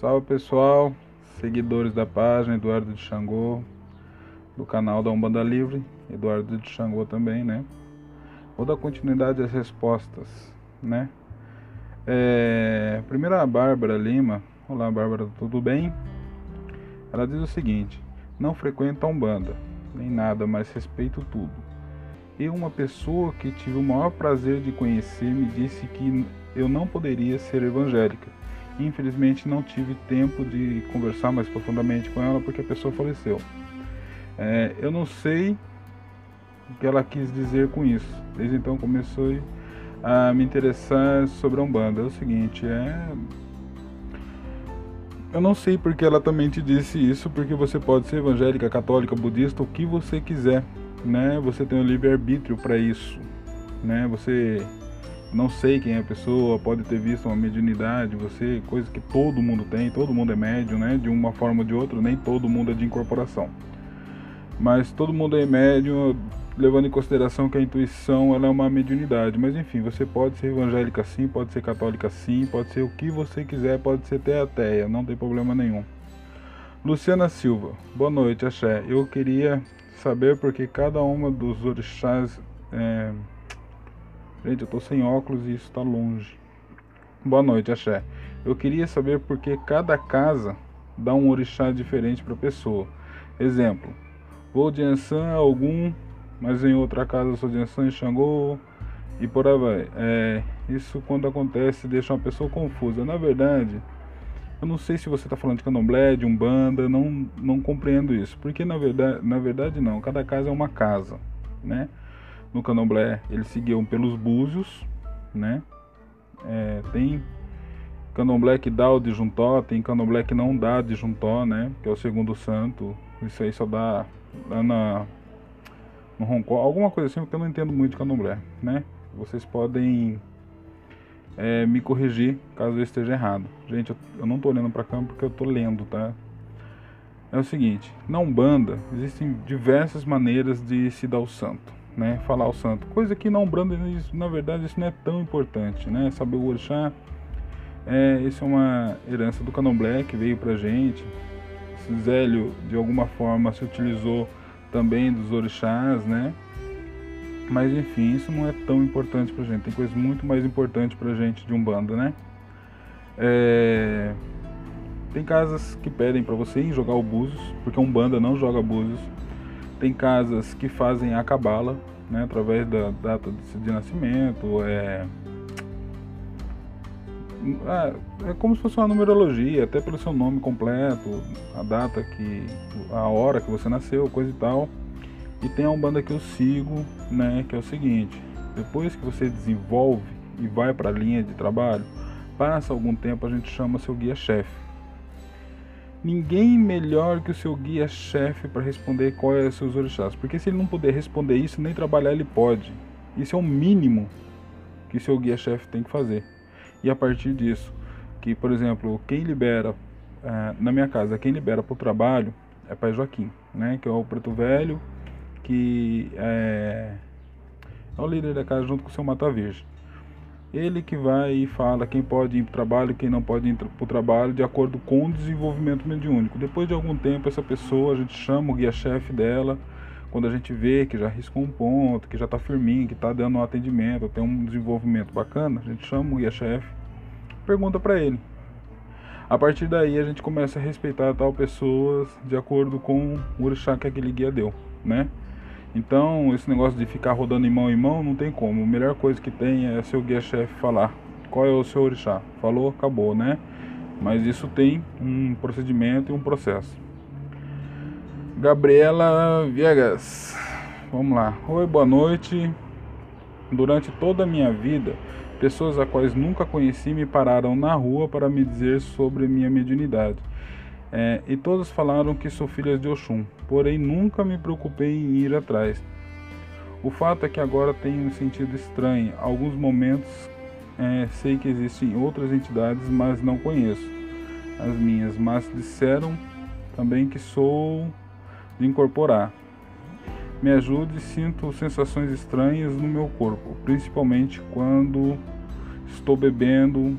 Salve pessoal, seguidores da página Eduardo de Xangô, do canal da Umbanda Livre, Eduardo de Xangô também, né? Vou dar continuidade às respostas, né? É, primeiro a Bárbara Lima. Olá Bárbara, tudo bem? Ela diz o seguinte: Não frequento a Umbanda, nem nada, mas respeito tudo. E uma pessoa que tive o maior prazer de conhecer me disse que eu não poderia ser evangélica. Infelizmente não tive tempo de conversar mais profundamente com ela porque a pessoa faleceu. É, eu não sei o que ela quis dizer com isso. Desde então começou a me interessar sobre a Umbanda. É o seguinte, é eu não sei porque ela também te disse isso, porque você pode ser evangélica, católica, budista, o que você quiser, né? Você tem o livre arbítrio para isso, né? Você não sei quem é a pessoa, pode ter visto uma mediunidade, você, coisa que todo mundo tem, todo mundo é médium, né? De uma forma ou de outra, nem todo mundo é de incorporação. Mas todo mundo é médium, levando em consideração que a intuição ela é uma mediunidade. Mas enfim, você pode ser evangélica sim, pode ser católica sim, pode ser o que você quiser, pode ser até ateia, não tem problema nenhum. Luciana Silva, boa noite, Axé. Eu queria saber porque cada uma dos orixás é, Gente, eu tô sem óculos e isso tá longe. Boa noite, Axé. Eu queria saber por que cada casa dá um orixá diferente para pessoa. Exemplo, vou de Ansan algum, mas em outra casa sou de Ansan e Xangô e por aí vai. É, isso quando acontece deixa uma pessoa confusa. Na verdade, eu não sei se você está falando de candomblé, de umbanda, não, não compreendo isso. Porque na verdade, na verdade não, cada casa é uma casa, né? No candomblé eles seguiam pelos búzios, né? É, tem candomblé que dá o disjuntó, tem candomblé que não dá disjuntó, né? Que é o segundo santo. Isso aí só dá, dá na, no roncó, alguma coisa assim, porque eu não entendo muito de candomblé, né? Vocês podem é, me corrigir caso eu esteja errado. Gente, eu, eu não estou olhando para cá porque eu estou lendo, tá? É o seguinte, na Umbanda existem diversas maneiras de se dar o santo né, falar o santo. Coisa que na Umbanda, na verdade, isso não é tão importante, né? Saber o orixá, é, isso é uma herança do candomblé que veio pra gente. Zélio, de alguma forma, se utilizou também dos orixás, né? Mas enfim, isso não é tão importante pra gente. Tem coisas muito mais importantes pra gente de Umbanda, né? É... Tem casas que pedem para você jogar o búzios, porque Umbanda não joga búzios. Tem casas que fazem a cabala, né, através da data de nascimento, é, é, é, como se fosse uma numerologia, até pelo seu nome completo, a data que, a hora que você nasceu, coisa e tal. E tem a Umbanda que eu sigo, né, que é o seguinte, depois que você desenvolve e vai para a linha de trabalho, passa algum tempo a gente chama seu guia-chefe. Ninguém melhor que o seu guia-chefe para responder qual é os seus orixás. Porque se ele não puder responder isso, nem trabalhar ele pode. Isso é o mínimo que seu guia-chefe tem que fazer. E a partir disso, que por exemplo, quem libera uh, na minha casa, quem libera para o trabalho é Pai Joaquim, né? Que é o preto velho, que é, é o líder da casa junto com o seu Mata Virgem. Ele que vai e fala quem pode ir para o trabalho, quem não pode ir para o trabalho, de acordo com o desenvolvimento mediúnico. Depois de algum tempo, essa pessoa, a gente chama o guia-chefe dela, quando a gente vê que já riscou um ponto, que já está firminho, que está dando um atendimento, tem um desenvolvimento bacana, a gente chama o guia-chefe, pergunta para ele. A partir daí a gente começa a respeitar tal pessoa de acordo com o orixá que aquele guia deu, né? Então, esse negócio de ficar rodando em mão em mão não tem como. A melhor coisa que tem é seu guia-chefe falar qual é o seu orixá. Falou, acabou, né? Mas isso tem um procedimento e um processo. Gabriela Viegas, vamos lá. Oi, boa noite. Durante toda a minha vida, pessoas a quais nunca conheci me pararam na rua para me dizer sobre minha mediunidade. É, e todos falaram que sou filha de Oxum, porém nunca me preocupei em ir atrás. O fato é que agora tenho um sentido estranho. Alguns momentos é, sei que existem outras entidades, mas não conheço as minhas. Mas disseram também que sou de incorporar. Me ajude, sinto sensações estranhas no meu corpo, principalmente quando estou bebendo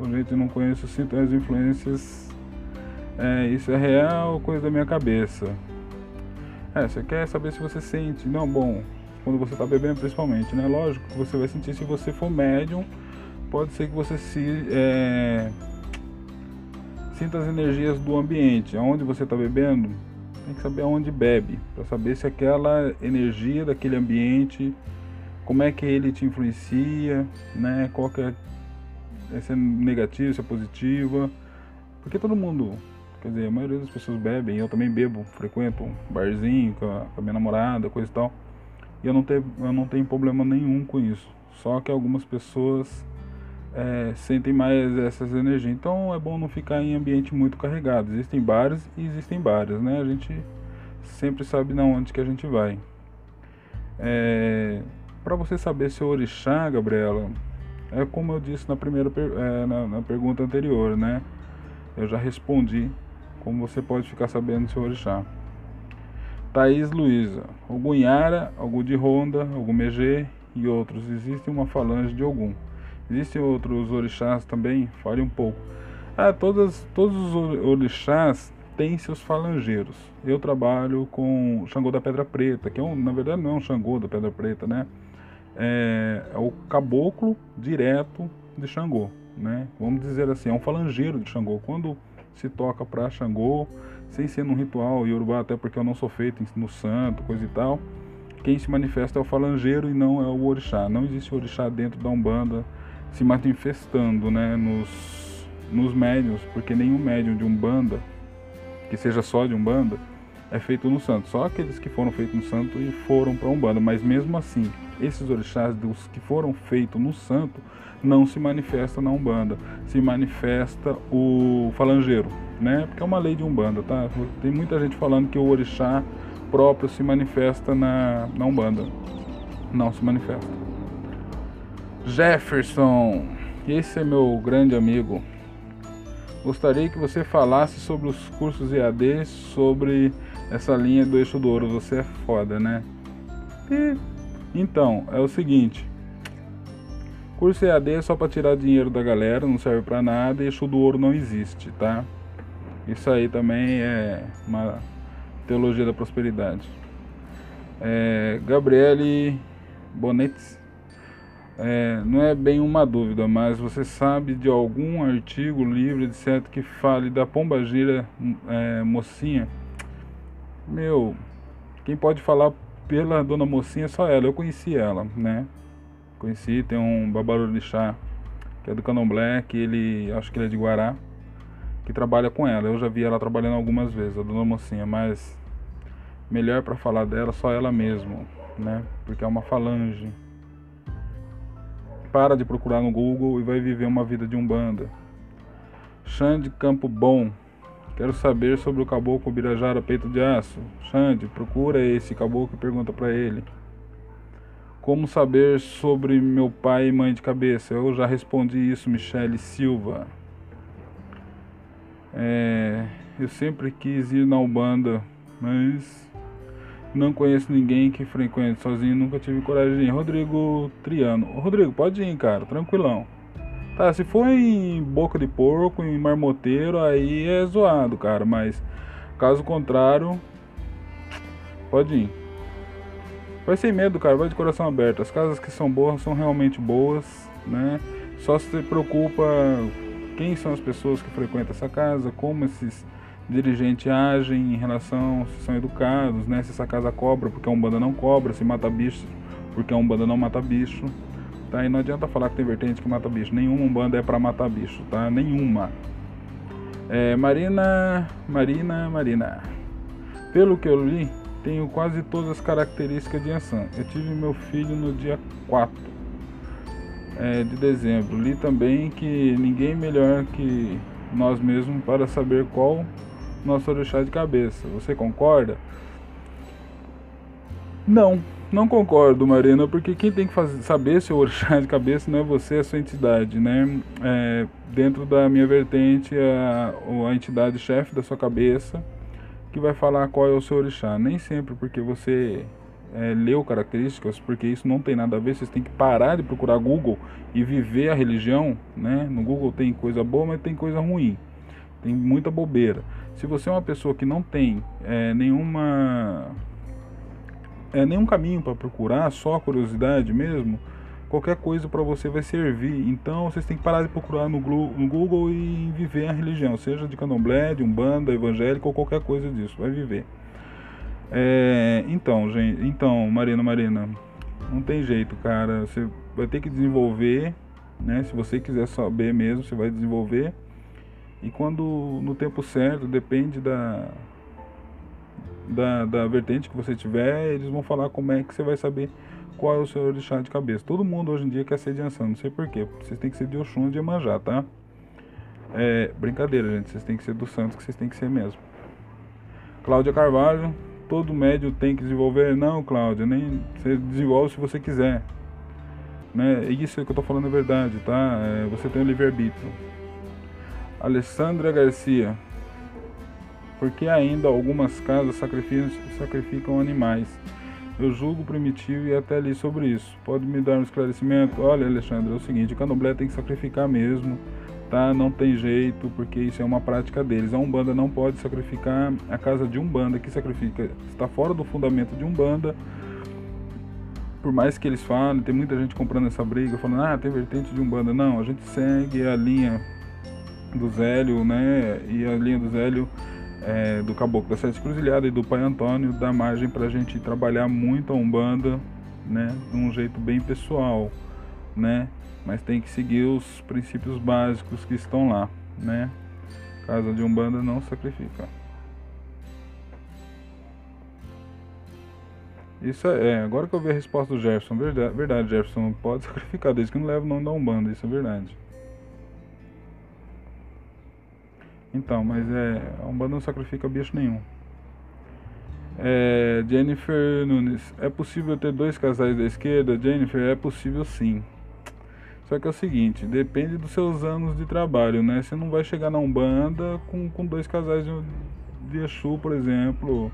a gente não conhece os sintomas as influências. É, isso é real coisa da minha cabeça? É, você quer saber se você sente. Não, bom, quando você está bebendo principalmente, né? Lógico que você vai sentir se você for médium, pode ser que você se é, sinta as energias do ambiente. Aonde você está bebendo, tem que saber aonde bebe, para saber se aquela energia daquele ambiente, como é que ele te influencia, né? Qual que é, se é negativo, se é positiva. Porque todo mundo, quer dizer, a maioria das pessoas bebem, eu também bebo, frequento um barzinho com a, com a minha namorada, coisa e tal. E eu não, tenho, eu não tenho problema nenhum com isso. Só que algumas pessoas é, sentem mais essas energias. Então é bom não ficar em ambiente muito carregado. Existem bares e existem bares, né? A gente sempre sabe na onde que a gente vai. É, Para você saber seu orixá, Gabriela, é como eu disse na primeira é, na, na, pergunta anterior, né? Eu já respondi como você pode ficar sabendo seu orixá. Thaís Luiza, algum Yara, algum de Ronda, algum Megê e outros. Existe uma falange de algum. Existem outros orixás também? Fale um pouco. Ah, todas, todos os orixás têm seus falangeiros. Eu trabalho com Xangô da Pedra Preta, que é um, na verdade não é um Xangô da Pedra Preta, né? É, é o caboclo direto de Xangô, né? Vamos dizer assim, é um falangeiro de Xangô. Quando se toca para Xangô, sem ser num ritual Yorubá, até porque eu não sou feito no santo, coisa e tal, quem se manifesta é o falangeiro e não é o orixá. Não existe orixá dentro da Umbanda se manifestando né, nos, nos médiums, porque nenhum médium de Umbanda, que seja só de Umbanda, é feito no santo. Só aqueles que foram feitos no santo e foram para Umbanda. Mas mesmo assim, esses orixás dos que foram feitos no santo não se manifesta na Umbanda. Se manifesta o falangeiro, né? Porque é uma lei de Umbanda, tá? Tem muita gente falando que o orixá próprio se manifesta na, na Umbanda. Não se manifesta. Jefferson, esse é meu grande amigo. Gostaria que você falasse sobre os cursos EAD, sobre essa linha do eixo do ouro. Você é foda, né? E, então, é o seguinte. Curso EAD é só para tirar dinheiro da galera, não serve para nada. E eixo do ouro não existe, tá? Isso aí também é uma teologia da prosperidade. É, Gabriele Bonetti é, não é bem uma dúvida, mas você sabe de algum artigo, livro, etc., que fale da pombagira é, mocinha? Meu, quem pode falar pela dona mocinha é só ela. Eu conheci ela, né? Conheci, tem um chá que é do Candomblé, que ele, acho que ele é de Guará, que trabalha com ela. Eu já vi ela trabalhando algumas vezes, a dona mocinha, mas melhor para falar dela só ela mesmo, né? Porque é uma falange para de procurar no Google e vai viver uma vida de umbanda. Xande Campo Bom. Quero saber sobre o caboclo Birajara Peito de Aço. Xande, procura esse caboclo e pergunta para ele. Como saber sobre meu pai e mãe de cabeça? Eu já respondi isso, Michele Silva. É, eu sempre quis ir na Umbanda, mas não conheço ninguém que frequente sozinho, nunca tive coragem. Rodrigo Triano. Rodrigo, pode ir, cara, tranquilão. Tá, se for em boca de porco, em marmoteiro, aí é zoado, cara. Mas caso contrário, pode ir. Vai sem medo, cara, vai de coração aberto. As casas que são boas são realmente boas, né? Só se preocupa quem são as pessoas que frequentam essa casa, como esses dirigentes agem em relação se são educados, né? Se essa casa cobra porque a Umbanda não cobra, se mata bicho porque a Umbanda não mata bicho. Tá? E não adianta falar que tem vertente que mata bicho. Nenhuma Umbanda é para matar bicho, tá? Nenhuma. É, Marina, Marina, Marina. Pelo que eu li, tenho quase todas as características de Ansan. Eu tive meu filho no dia 4 é, de dezembro. Li também que ninguém melhor que nós mesmos para saber qual nosso orixá de cabeça. Você concorda? Não, não concordo, Marina, porque quem tem que fazer, saber seu orixá de cabeça não é você, é a sua entidade, né? É, dentro da minha vertente, a, a entidade chefe da sua cabeça que vai falar qual é o seu orixá. Nem sempre porque você é, leu características, porque isso não tem nada a ver. Vocês têm que parar de procurar Google e viver a religião, né? No Google tem coisa boa, mas tem coisa ruim. Tem muita bobeira. Se você é uma pessoa que não tem é, nenhuma é, nenhum caminho para procurar, só a curiosidade mesmo, qualquer coisa para você vai servir. Então vocês têm que parar de procurar no, Google e viver a religião, seja de candomblé, de umbanda, evangélico ou qualquer coisa disso, vai viver. É, então, gente, então, Marina, Marina, não tem jeito, cara. Você vai ter que desenvolver, né? Se você quiser saber mesmo, você vai desenvolver. E quando no tempo certo, depende da, da, da vertente que você tiver, eles vão falar como é que você vai saber qual é o seu orixá de cabeça. Todo mundo hoje em dia quer ser de Ansan, não sei porquê. Vocês têm que ser de Oxum e de Emanjá, tá? É brincadeira, gente. Vocês têm que ser do Santos, que vocês têm que ser mesmo. Cláudia Carvalho, todo médio tem que desenvolver? Não, Cláudia, nem você desenvolve se você quiser. Né? Isso que eu tô falando é verdade, tá? É, você tem o livre-arbítrio. Alessandra Garcia. Por que ainda algumas casas sacrificam, sacrificam animais? Eu julgo primitivo e até li sobre isso. Pode me dar um esclarecimento? Olha, Alexandre, é o seguinte: o candomblé tem que sacrificar mesmo tá? Não tem jeito, porque isso é uma prática deles. A Umbanda não pode sacrificar a casa de Umbanda que sacrifica, está fora do fundamento de Umbanda. Por mais que eles falem, tem muita gente comprando essa briga, falando, ah, tem vertente de Umbanda. Não, a gente segue a linha do Zélio, né? E a linha do Zélio é, do Caboclo da Sete Cruzilhada e do Pai Antônio dá margem para a gente trabalhar muito a Umbanda, né? De um jeito bem pessoal, né? mas tem que seguir os princípios básicos que estão lá, né? Casa de Umbanda não sacrifica. Isso é, é, agora que eu vi a resposta do Jefferson, verdade, verdade Jefferson, pode sacrificar, desde que não leva o nome da Umbanda, isso é verdade. Então, mas é, a Umbanda não sacrifica bicho nenhum. É, Jennifer Nunes, é possível ter dois casais da esquerda? Jennifer, é possível sim. Só que é o seguinte, depende dos seus anos de trabalho, né? Você não vai chegar na Umbanda com, com dois casais de, de Exu, por exemplo.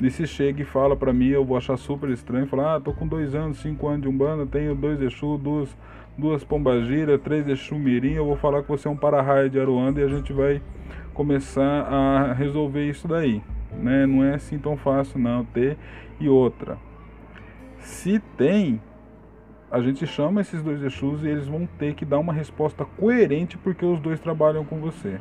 E se chega e fala pra mim, eu vou achar super estranho, falar, ah, tô com dois anos, cinco anos de Umbanda, tenho dois Exu, duas, duas Pombagira, três Exu Mirim, eu vou falar que você é um para-raio de Aruanda e a gente vai começar a resolver isso daí. Né? Não é assim tão fácil não ter. E outra, se tem, a gente chama esses dois Exus e eles vão ter que dar uma resposta coerente porque os dois trabalham com você.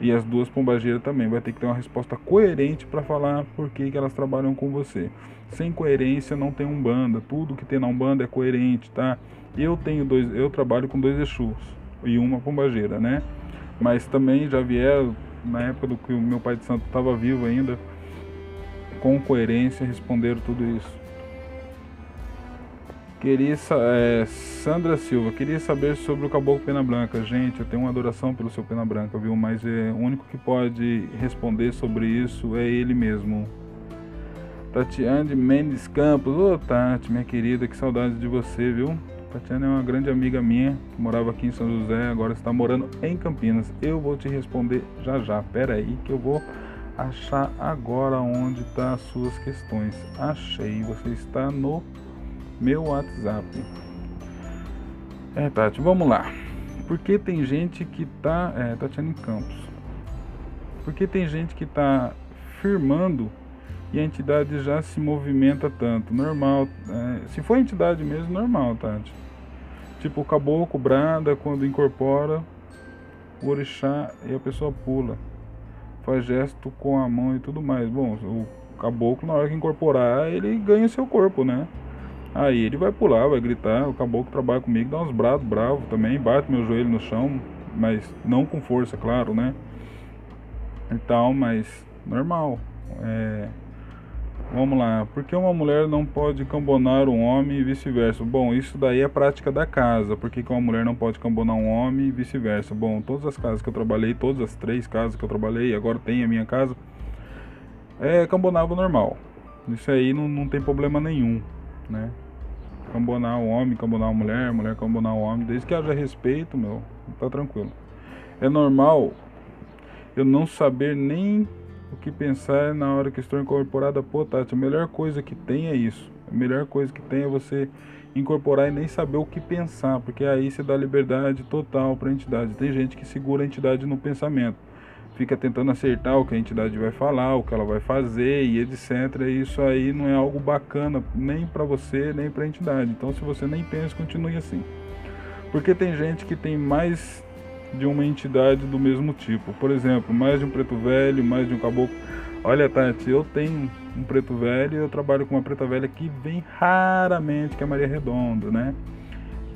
E as duas pombageiras também vai ter que ter uma resposta coerente para falar por que, que elas trabalham com você. Sem coerência não tem umbanda. Tudo que tem na umbanda é coerente, tá? Eu tenho dois, eu trabalho com dois Exus e uma pombageira, né? Mas também já vieram na época do que o meu pai de santo estava vivo ainda, com coerência responderam tudo isso. Queria, é, Sandra Silva, queria saber sobre o Caboclo Pena Branca. Gente, eu tenho uma adoração pelo seu Pena Branca, viu? Mas é, o único que pode responder sobre isso é ele mesmo. Tatiane Mendes Campos. Ô, oh, Tati, minha querida, que saudade de você, viu? Tatiana é uma grande amiga minha, que morava aqui em São José, agora está morando em Campinas. Eu vou te responder já já. Pera aí que eu vou achar agora onde tá as suas questões. Achei, você está no meu WhatsApp. É, Tati, vamos lá. Porque tem gente que tá. É, Tatiana Campos. Porque tem gente que tá firmando e a entidade já se movimenta tanto. Normal. É, se for entidade mesmo, normal, Tati. Tipo o caboclo, brada, quando incorpora o orixá e a pessoa pula. Faz gesto com a mão e tudo mais. Bom, o caboclo, na hora que incorporar, ele ganha seu corpo, né? Aí ele vai pular, vai gritar, o caboclo trabalha comigo, dá uns brados bravo também, bate meu joelho no chão, mas não com força, claro, né? E tal, mas normal. É... Vamos lá, por que uma mulher não pode cambonar um homem e vice-versa? Bom, isso daí é prática da casa. Por que uma mulher não pode cambonar um homem e vice-versa? Bom, todas as casas que eu trabalhei, todas as três casas que eu trabalhei, agora tem a minha casa, é cambonava normal. Isso aí não, não tem problema nenhum, né? Cambonar o homem, cambonar a mulher, mulher cambonar o homem, desde que haja respeito, meu, tá tranquilo. É normal eu não saber nem o que pensar na hora que estou incorporada. Pô, Tati, a melhor coisa que tem é isso. A melhor coisa que tem é você incorporar e nem saber o que pensar, porque aí você dá liberdade total para a entidade. Tem gente que segura a entidade no pensamento, fica tentando acertar o que a entidade vai falar, o que ela vai fazer e etc. E isso aí não é algo bacana nem para você nem para a entidade. Então, se você nem pensa, continue assim. Porque tem gente que tem mais de uma entidade do mesmo tipo. Por exemplo, mais de um preto velho, mais de um caboclo. Olha, Tati, eu tenho um preto velho e eu trabalho com uma preta velha que vem raramente, que é Maria Redonda, né?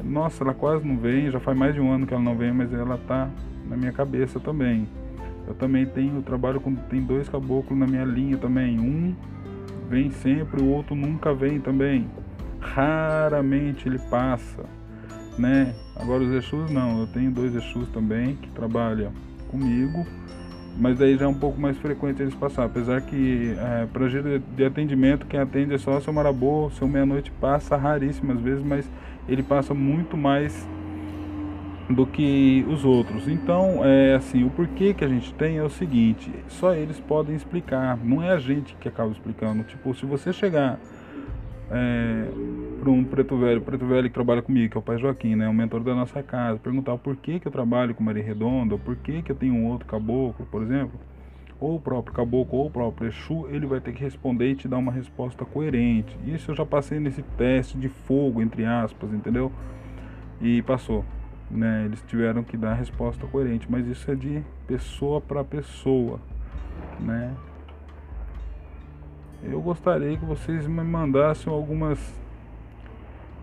Nossa, ela quase não vem, já faz mais de um ano que ela não vem, mas ela tá na minha cabeça também. Eu também tenho, eu trabalho com tem dois caboclos na minha linha também. Um vem sempre, o outro nunca vem também. Raramente ele passa né? Agora os Exus não, eu tenho dois Exus também que trabalham comigo, mas daí já é um pouco mais frequente eles passar, apesar que é, para de atendimento quem atende é só seu Marabô, seu meia-noite passa raríssimas vezes, mas ele passa muito mais do que os outros. Então, é assim, o porquê que a gente tem é o seguinte, só eles podem explicar, não é a gente que acaba explicando. Tipo, se você chegar é, para um preto velho, preto velho que trabalha comigo, que é o pai Joaquim, né, o mentor da nossa casa, perguntar por que, eu trabalho com Maria Redonda, por que, que eu tenho um outro caboclo, por exemplo, ou o próprio caboclo, ou o próprio Exu, ele vai ter que responder e te dar uma resposta coerente. Isso eu já passei nesse teste de fogo, entre aspas, entendeu? E passou. Né? Eles tiveram que dar a resposta coerente, mas isso é de pessoa para pessoa, né? Eu gostaria que vocês me mandassem algumas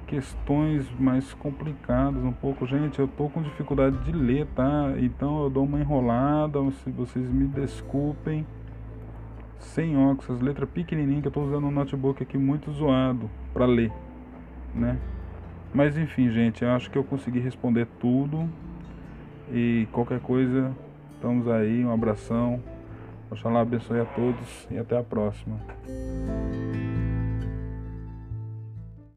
questões mais complicadas um pouco. Gente, eu tô com dificuldade de ler, tá? Então eu dou uma enrolada, se vocês me desculpem. Sem óculos, as letras pequenininhas que eu tô usando no notebook aqui muito zoado para ler, né? Mas enfim, gente, acho que eu consegui responder tudo. E qualquer coisa, estamos aí. Um abração. Oxalá abençoe a todos e até a próxima.